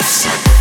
Yes.